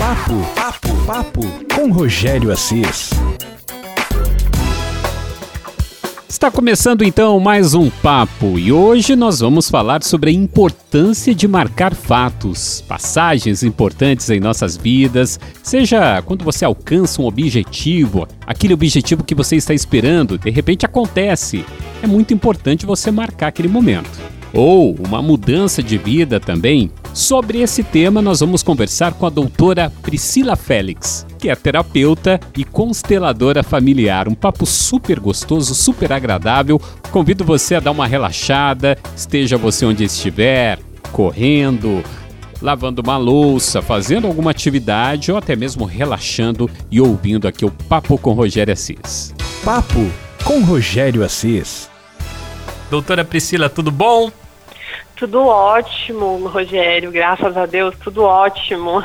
Papo, papo, papo com Rogério Assis. Está começando então mais um papo e hoje nós vamos falar sobre a importância de marcar fatos, passagens importantes em nossas vidas, seja quando você alcança um objetivo, aquele objetivo que você está esperando, de repente acontece. É muito importante você marcar aquele momento ou uma mudança de vida também? Sobre esse tema, nós vamos conversar com a doutora Priscila Félix, que é terapeuta e consteladora familiar. Um papo super gostoso, super agradável. Convido você a dar uma relaxada, esteja você onde estiver, correndo, lavando uma louça, fazendo alguma atividade ou até mesmo relaxando e ouvindo aqui o Papo com Rogério Assis. Papo com Rogério Assis. Doutora Priscila, tudo bom? Tudo ótimo, Rogério, graças a Deus, tudo ótimo.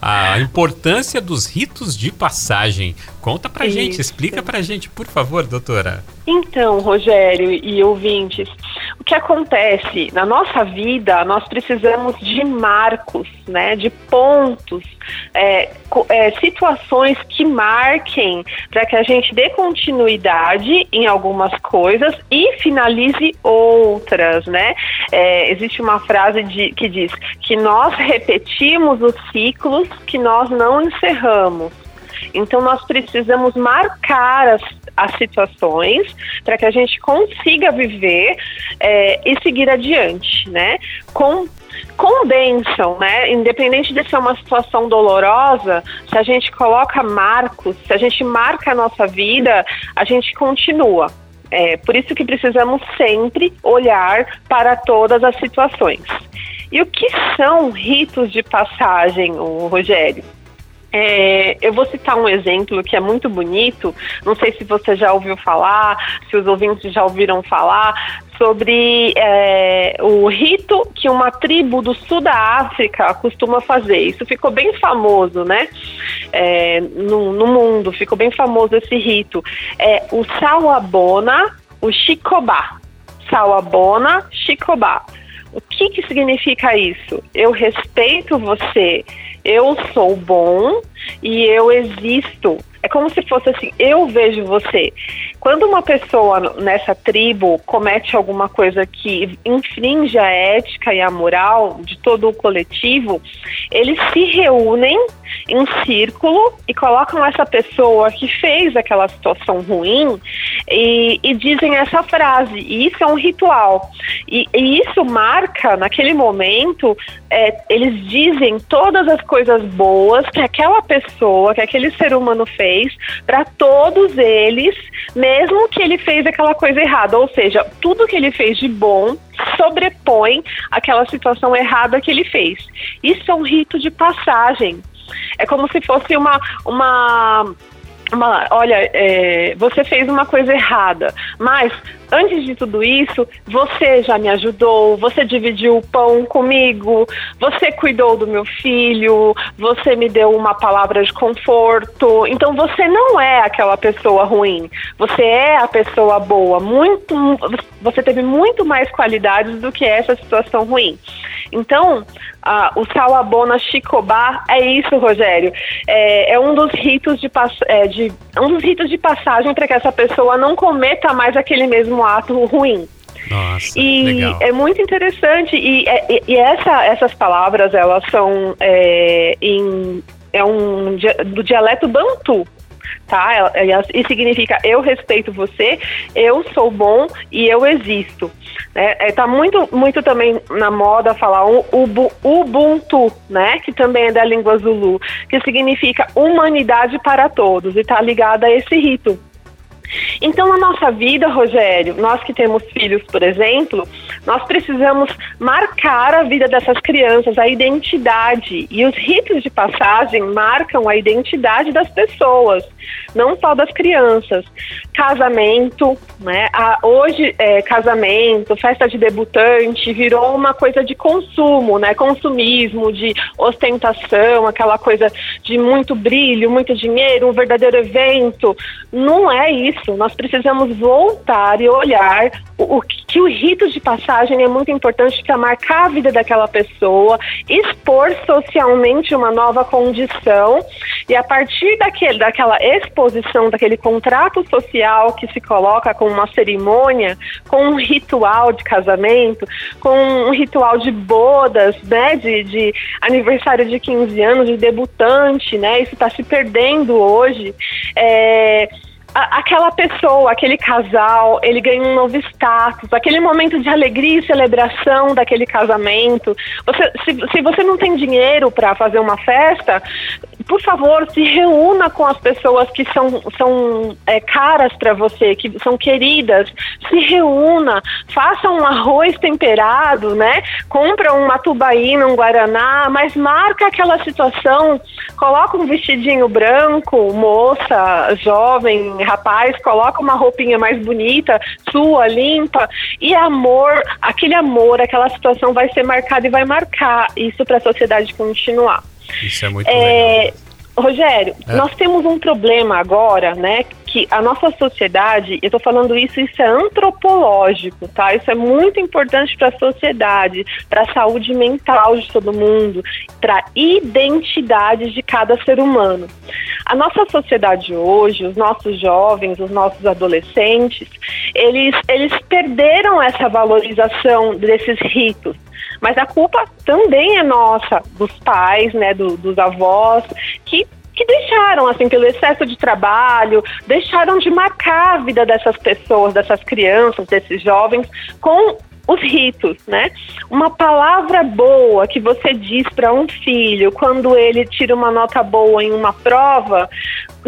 A importância dos ritos de passagem. Conta pra Isso. gente, explica pra gente, por favor, doutora. Então, Rogério e ouvintes, que acontece na nossa vida, nós precisamos de marcos, né, de pontos, é, é, situações que marquem para que a gente dê continuidade em algumas coisas e finalize outras, né? É, existe uma frase de, que diz que nós repetimos os ciclos que nós não encerramos. Então, nós precisamos marcar as, as situações para que a gente consiga viver é, e seguir adiante, né? Com com bênção, né? Independente de ser uma situação dolorosa, se a gente coloca marcos, se a gente marca a nossa vida, a gente continua. É por isso que precisamos sempre olhar para todas as situações. E o que são ritos de passagem, Rogério? É, eu vou citar um exemplo que é muito bonito. Não sei se você já ouviu falar, se os ouvintes já ouviram falar sobre é, o rito que uma tribo do sul da África costuma fazer. Isso ficou bem famoso, né? É, no, no, mundo ficou bem famoso esse rito. É o Sawabona, o Chicobá. Sawabona, Chicobá. O que, que significa isso? Eu respeito você eu sou bom e eu existo. É como se fosse assim, eu vejo você. Quando uma pessoa nessa tribo comete alguma coisa que infringe a ética e a moral de todo o coletivo, eles se reúnem em círculo e colocam essa pessoa que fez aquela situação ruim e, e dizem essa frase. E isso é um ritual. E, e isso marca, naquele momento, é, eles dizem todas as coisas boas que aquela pessoa, que aquele ser humano fez, para todos eles, mesmo que ele fez aquela coisa errada. Ou seja, tudo que ele fez de bom sobrepõe aquela situação errada que ele fez. Isso é um rito de passagem. É como se fosse uma, uma olha, é, você fez uma coisa errada, mas antes de tudo isso, você já me ajudou, você dividiu o pão comigo, você cuidou do meu filho, você me deu uma palavra de conforto. Então você não é aquela pessoa ruim, você é a pessoa boa. Muito, você teve muito mais qualidades do que essa situação ruim. Então, ah, o Salabona Chicobá é isso, Rogério. É, é um dos ritos de, é, de um dos ritos de passagem para que essa pessoa não cometa mais aquele mesmo ato ruim. Nossa, e legal. é muito interessante e, e, e essa, essas palavras elas são é, em é um do dialeto bantu tá? E significa eu respeito você, eu sou bom e eu existo. É, é, tá muito, muito também na moda falar um Ubuntu, né? Que também é da língua Zulu, que significa humanidade para todos e tá ligada a esse rito. Então, na nossa vida, Rogério, nós que temos filhos, por exemplo, nós precisamos marcar a vida dessas crianças, a identidade. E os ritos de passagem marcam a identidade das pessoas, não só das crianças. Casamento, né? Hoje, é, casamento, festa de debutante, virou uma coisa de consumo, né? Consumismo, de ostentação, aquela coisa de muito brilho, muito dinheiro, um verdadeiro evento. Não é isso. Nós precisamos voltar e olhar o, o que o rito de passagem é muito importante para marcar a vida daquela pessoa, expor socialmente uma nova condição e a partir daquele, daquela exposição, daquele contrato social que se coloca com uma cerimônia, com um ritual de casamento, com um ritual de bodas, né, de, de aniversário de 15 anos, de debutante, né, isso está se perdendo hoje. É, aquela pessoa, aquele casal, ele ganha um novo status, aquele momento de alegria e celebração daquele casamento. Você, se, se você não tem dinheiro para fazer uma festa, por favor, se reúna com as pessoas que são, são é, caras para você, que são queridas. Se reúna, faça um arroz temperado, né? Compra uma tubaína, um guaraná, mas marca aquela situação, coloca um vestidinho branco, moça, jovem, rapaz, coloca uma roupinha mais bonita, sua, limpa, e amor, aquele amor, aquela situação vai ser marcada e vai marcar isso para a sociedade continuar. Isso é muito é, legal. Rogério, é. nós temos um problema agora, né? Que a nossa sociedade, eu estou falando isso, isso é antropológico, tá? Isso é muito importante para a sociedade, para a saúde mental de todo mundo, para a identidade de cada ser humano. A nossa sociedade hoje, os nossos jovens, os nossos adolescentes, eles, eles perderam essa valorização desses ritos mas a culpa também é nossa, dos pais, né, do, dos avós, que que deixaram, assim, pelo excesso de trabalho, deixaram de marcar a vida dessas pessoas, dessas crianças, desses jovens, com os ritos, né? Uma palavra boa que você diz para um filho quando ele tira uma nota boa em uma prova,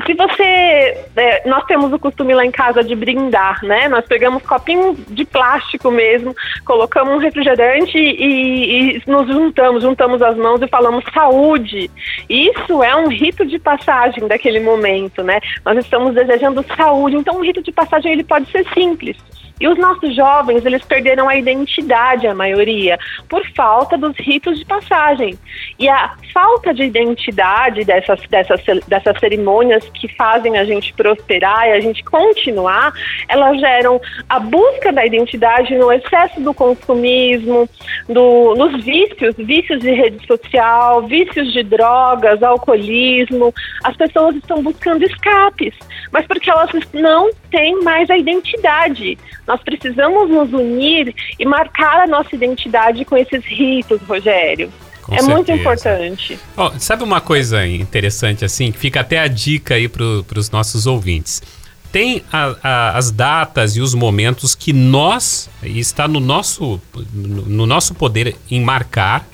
se você. É, nós temos o costume lá em casa de brindar, né? Nós pegamos copinho de plástico mesmo, colocamos um refrigerante e, e, nos juntamos, juntamos as mãos e falamos saúde. Isso é um rito de passagem daquele momento, né? Nós estamos desejando saúde. Então, um rito de passagem ele pode ser simples. E os nossos jovens, eles perderam a identidade, a maioria, por falta dos ritos de passagem. E a falta de identidade dessas, dessas, dessas cerimônias que fazem a gente prosperar e a gente continuar, elas geram a busca da identidade no excesso do consumismo, do, nos vícios, vícios de rede social, vícios de drogas, alcoolismo. As pessoas estão buscando escapes, mas porque elas não têm mais a identidade. Nós precisamos nos unir e marcar a nossa identidade com esses ritos, Rogério. Com é certeza. muito importante. Oh, sabe uma coisa interessante assim? Fica até a dica aí para os nossos ouvintes. Tem a, a, as datas e os momentos que nós, está no nosso, no nosso poder em marcar,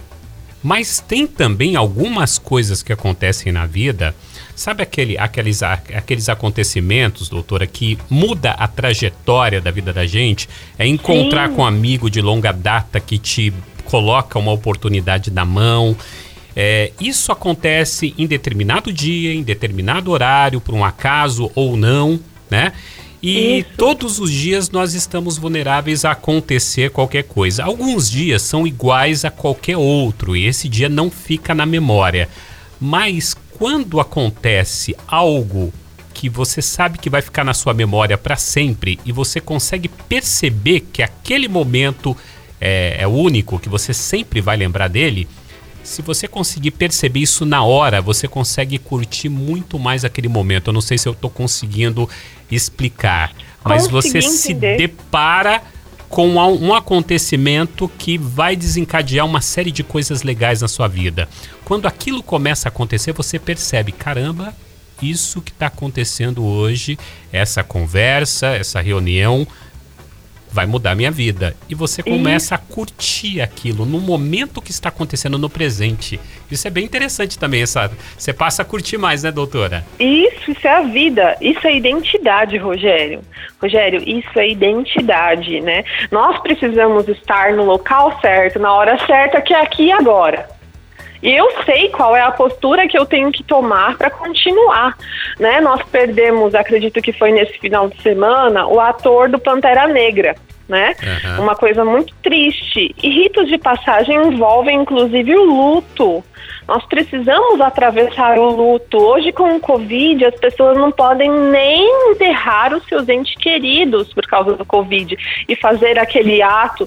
mas tem também algumas coisas que acontecem na vida Sabe aquele, aqueles, aqueles acontecimentos, doutora, que muda a trajetória da vida da gente? É encontrar Sim. com um amigo de longa data que te coloca uma oportunidade na mão. É, isso acontece em determinado dia, em determinado horário, por um acaso ou não, né? E Isso. todos os dias nós estamos vulneráveis a acontecer qualquer coisa. Alguns dias são iguais a qualquer outro e esse dia não fica na memória. Mas quando acontece algo que você sabe que vai ficar na sua memória para sempre e você consegue perceber que aquele momento é, é único, que você sempre vai lembrar dele, se você conseguir perceber isso na hora, você consegue curtir muito mais aquele momento. Eu não sei se eu estou conseguindo explicar, mas Consegui você entender. se depara com um acontecimento que vai desencadear uma série de coisas legais na sua vida. Quando aquilo começa a acontecer, você percebe, caramba, isso que está acontecendo hoje, essa conversa, essa reunião, vai mudar minha vida. E você começa a curtir aquilo no momento que está acontecendo no presente. Isso é bem interessante também, essa, você passa a curtir mais, né, doutora? Isso, isso é a vida, isso é identidade, Rogério. Rogério, isso é identidade, né? Nós precisamos estar no local certo, na hora certa, que é aqui e agora. E eu sei qual é a postura que eu tenho que tomar para continuar, né? Nós perdemos, acredito que foi nesse final de semana, o ator do Pantera Negra. Né? Uhum. Uma coisa muito triste. E ritos de passagem envolvem inclusive o luto. Nós precisamos atravessar o luto. Hoje, com o Covid, as pessoas não podem nem enterrar os seus entes queridos por causa do Covid e fazer aquele ato,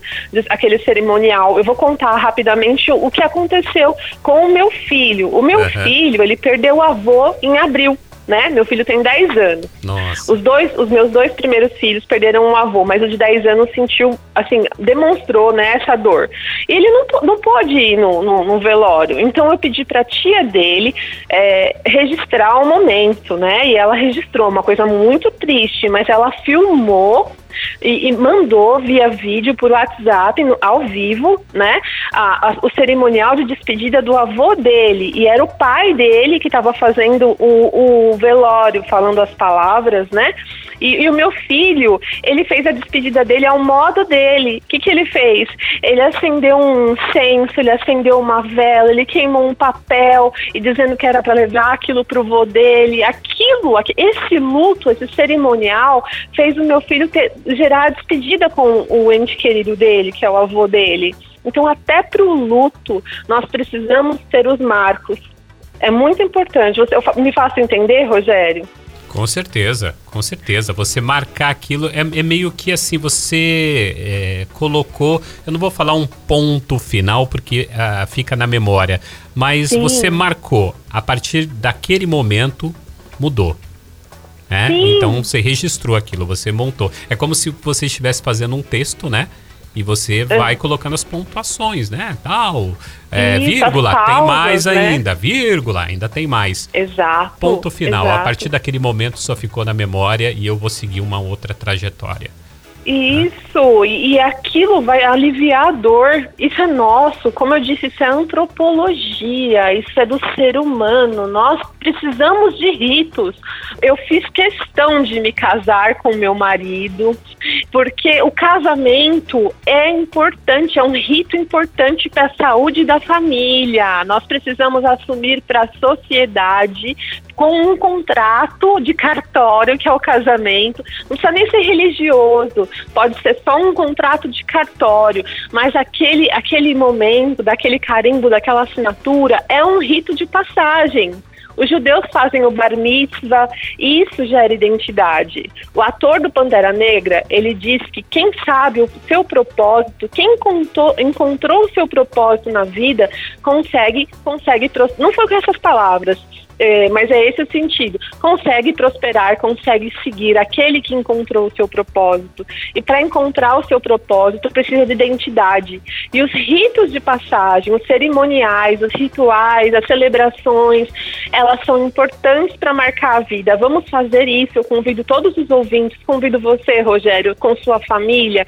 aquele cerimonial. Eu vou contar rapidamente o que aconteceu com o meu filho. O meu uhum. filho, ele perdeu o avô em abril né? Meu filho tem 10 anos. Nossa. Os dois, os meus dois primeiros filhos perderam um avô, mas o de 10 anos sentiu, assim, demonstrou, né, essa dor. E ele não, não pôde ir no, no, no velório. Então eu pedi pra tia dele é, registrar o momento, né? E ela registrou uma coisa muito triste, mas ela filmou e, e, mandou via vídeo por WhatsApp, ao vivo, né? A, a, o cerimonial de despedida do avô dele. E era o pai dele que estava fazendo o, o, velório, falando as palavras, né? E, e, o meu filho, ele fez a despedida dele ao modo dele. O que, que ele fez? Ele acendeu um incenso, ele acendeu uma vela, ele queimou um papel e dizendo que era para levar aquilo pro vô dele. Aquilo, esse luto, esse cerimonial, fez o meu filho ter, gerar a despedida com o ente querido dele, que é o avô dele. Então, até para o luto, nós precisamos ter os marcos. É muito importante. Você, eu, me faço entender, Rogério? Com certeza, com certeza. Você marcar aquilo é, é meio que assim, você é, colocou. Eu não vou falar um ponto final porque uh, fica na memória, mas Sim. você marcou. A partir daquele momento, mudou. Né? Então você registrou aquilo, você montou. É como se você estivesse fazendo um texto, né? E você é. vai colocando as pontuações, né? Tal, é, Isso, vírgula, tem mais né? ainda, vírgula, ainda tem mais. Exato. Ponto final. Exato. A partir daquele momento só ficou na memória e eu vou seguir uma outra trajetória. Isso, e, e aquilo vai aliviar a dor. Isso é nosso, como eu disse, isso é antropologia, isso é do ser humano. Nós precisamos de ritos. Eu fiz questão de me casar com meu marido, porque o casamento é importante, é um rito importante para a saúde da família. Nós precisamos assumir para a sociedade com um contrato de cartório, que é o casamento. Não precisa nem ser religioso, pode ser só um contrato de cartório, mas aquele, aquele momento, daquele carimbo, daquela assinatura, é um rito de passagem. Os judeus fazem o bar mitzvah e isso gera identidade. O ator do Pantera Negra, ele diz que quem sabe o seu propósito, quem encontrou, encontrou o seu propósito na vida, consegue, consegue, não foi com essas palavras, é, mas é esse o sentido. Consegue prosperar, consegue seguir aquele que encontrou o seu propósito. E para encontrar o seu propósito, precisa de identidade. E os ritos de passagem, os cerimoniais, os rituais, as celebrações, elas são importantes para marcar a vida. Vamos fazer isso. Eu convido todos os ouvintes, convido você, Rogério, com sua família,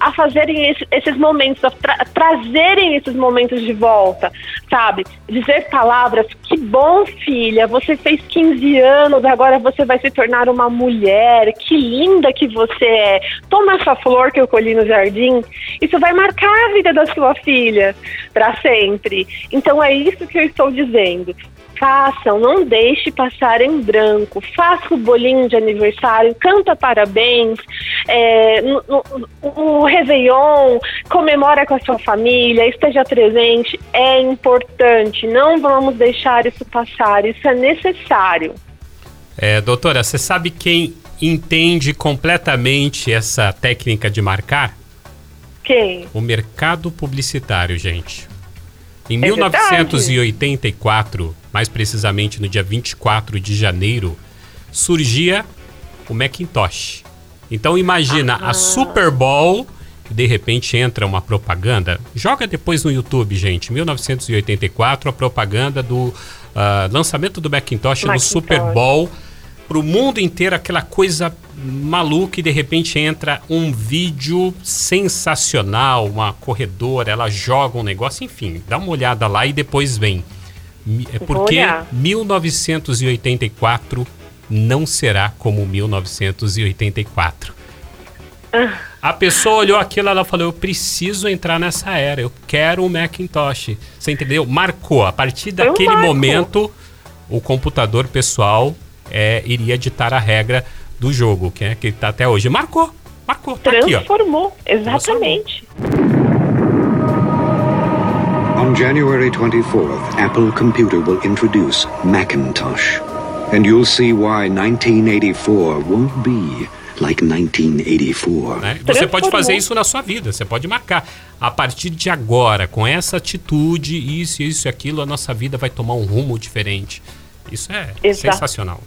a fazerem esse, esses momentos, a tra trazerem esses momentos de volta, sabe? Dizer palavras, que bom filho filha, você fez 15 anos, agora você vai se tornar uma mulher, que linda que você é. Toma essa flor que eu colhi no jardim, isso vai marcar a vida da sua filha para sempre. Então é isso que eu estou dizendo façam, não deixe passar em branco. Faça o bolinho de aniversário, canta parabéns, é, no, no, o Réveillon, comemora com a sua família, esteja presente. É importante, não vamos deixar isso passar, isso é necessário. É, doutora, você sabe quem entende completamente essa técnica de marcar? Quem? O mercado publicitário, gente. Em é 1984, mais precisamente no dia 24 de janeiro, surgia o Macintosh. Então imagina ah. a Super Bowl, de repente entra uma propaganda. Joga depois no YouTube, gente. 1984, a propaganda do uh, lançamento do Macintosh, Macintosh. no Super Bowl para o mundo inteiro aquela coisa maluca e de repente entra um vídeo sensacional, uma corredora, ela joga um negócio, enfim, dá uma olhada lá e depois vem. É porque 1984 não será como 1984. Ah. A pessoa olhou aquilo, ela falou: Eu preciso entrar nessa era, eu quero um Macintosh. Você entendeu? Marcou. A partir daquele momento, o computador pessoal é, iria ditar a regra do jogo, que é que está até hoje. Marcou. Marcou, tá Transformou, aqui, exatamente. On January 24th, Apple Computer will introduce Macintosh. And you'll see why 1984 won't be like 1984. Né? Você pode fazer isso na sua vida, você pode marcar. A partir de agora, com essa atitude, isso, isso e aquilo, a nossa vida vai tomar um rumo diferente. Isso é Exato. sensacional.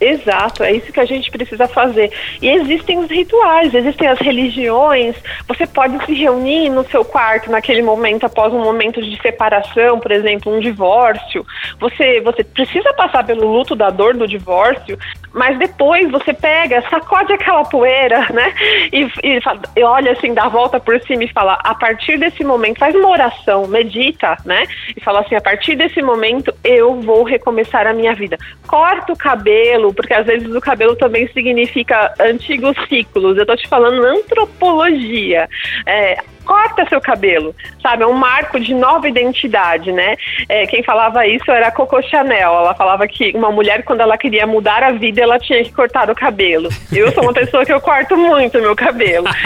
Exato, é isso que a gente precisa fazer. E existem os rituais, existem as religiões. Você pode se reunir no seu quarto naquele momento, após um momento de separação, por exemplo, um divórcio. Você, você precisa passar pelo luto da dor do divórcio, mas depois você pega, sacode aquela poeira, né? E, e, e olha assim, dá a volta por cima e fala: a partir desse momento, faz uma oração, medita, né? E fala assim: a partir desse momento eu vou recomeçar a minha vida. Corta o cabelo, porque às vezes o cabelo também significa antigos ciclos. Eu tô te falando antropologia. É, corta seu cabelo, sabe? É um marco de nova identidade, né? É, quem falava isso era a Coco Chanel. Ela falava que uma mulher, quando ela queria mudar a vida, ela tinha que cortar o cabelo. Eu sou uma pessoa que eu corto muito meu cabelo.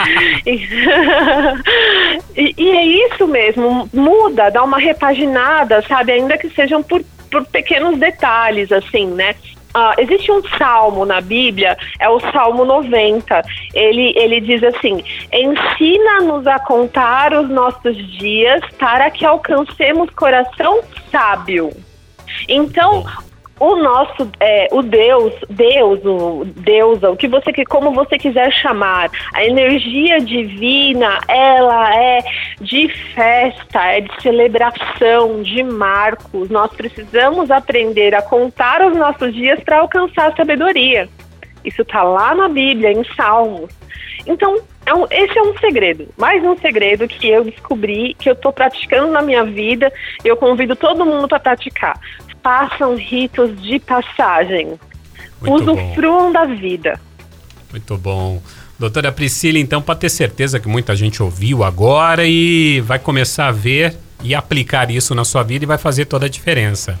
e, e, é isso mesmo, muda, dá uma repaginada, sabe? Ainda que sejam por por pequenos detalhes, assim, né? Uh, existe um salmo na Bíblia, é o Salmo 90. Ele, ele diz assim: Ensina-nos a contar os nossos dias para que alcancemos coração sábio. Então, o nosso, é, o Deus, Deus, o Deus, o que você como você quiser chamar, a energia divina, ela é de festa, é de celebração, de marcos. Nós precisamos aprender a contar os nossos dias para alcançar a sabedoria. Isso está lá na Bíblia, em Salmos. Então, é um, esse é um segredo, mais um segredo que eu descobri, que eu estou praticando na minha vida. Eu convido todo mundo para praticar façam ritos de passagem. Usufruam da vida. Muito bom. Doutora Priscila, então, para ter certeza que muita gente ouviu agora e vai começar a ver e aplicar isso na sua vida e vai fazer toda a diferença.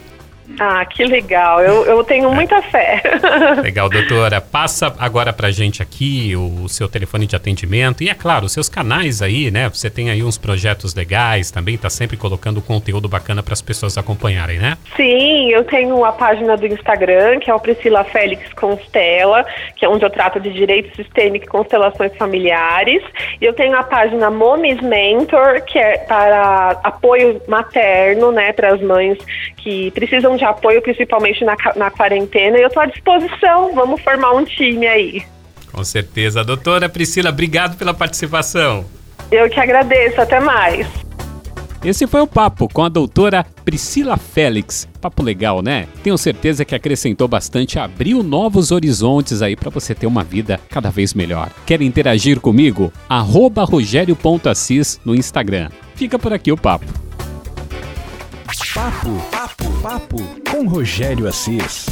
Ah, que legal. Eu, eu tenho muita fé. Legal, doutora. Passa agora pra gente aqui o, seu telefone de atendimento e, é claro, os seus canais aí, né? Você tem aí uns projetos legais também, tá sempre colocando conteúdo bacana para as pessoas acompanharem, né? Sim, eu tenho a página do Instagram, que é o Priscila Félix Constela, que é onde eu trato de direito sistêmico e constelações familiares. E eu tenho a página Momis Mentor, que é para apoio materno, né, para as mães que precisam de apoio, principalmente na, na quarentena, e eu estou à disposição. Vamos formar um time aí. Com certeza. Doutora Priscila, obrigado pela participação. Eu que agradeço. Até mais. Esse foi o papo com a doutora Priscila Félix. Papo legal, né? Tenho certeza que acrescentou bastante, abriu novos horizontes aí para você ter uma vida cada vez melhor. Quer interagir comigo? Arroba rogério.assis no Instagram. Fica por aqui o papo. Papo, papo, papo com Rogério Assis.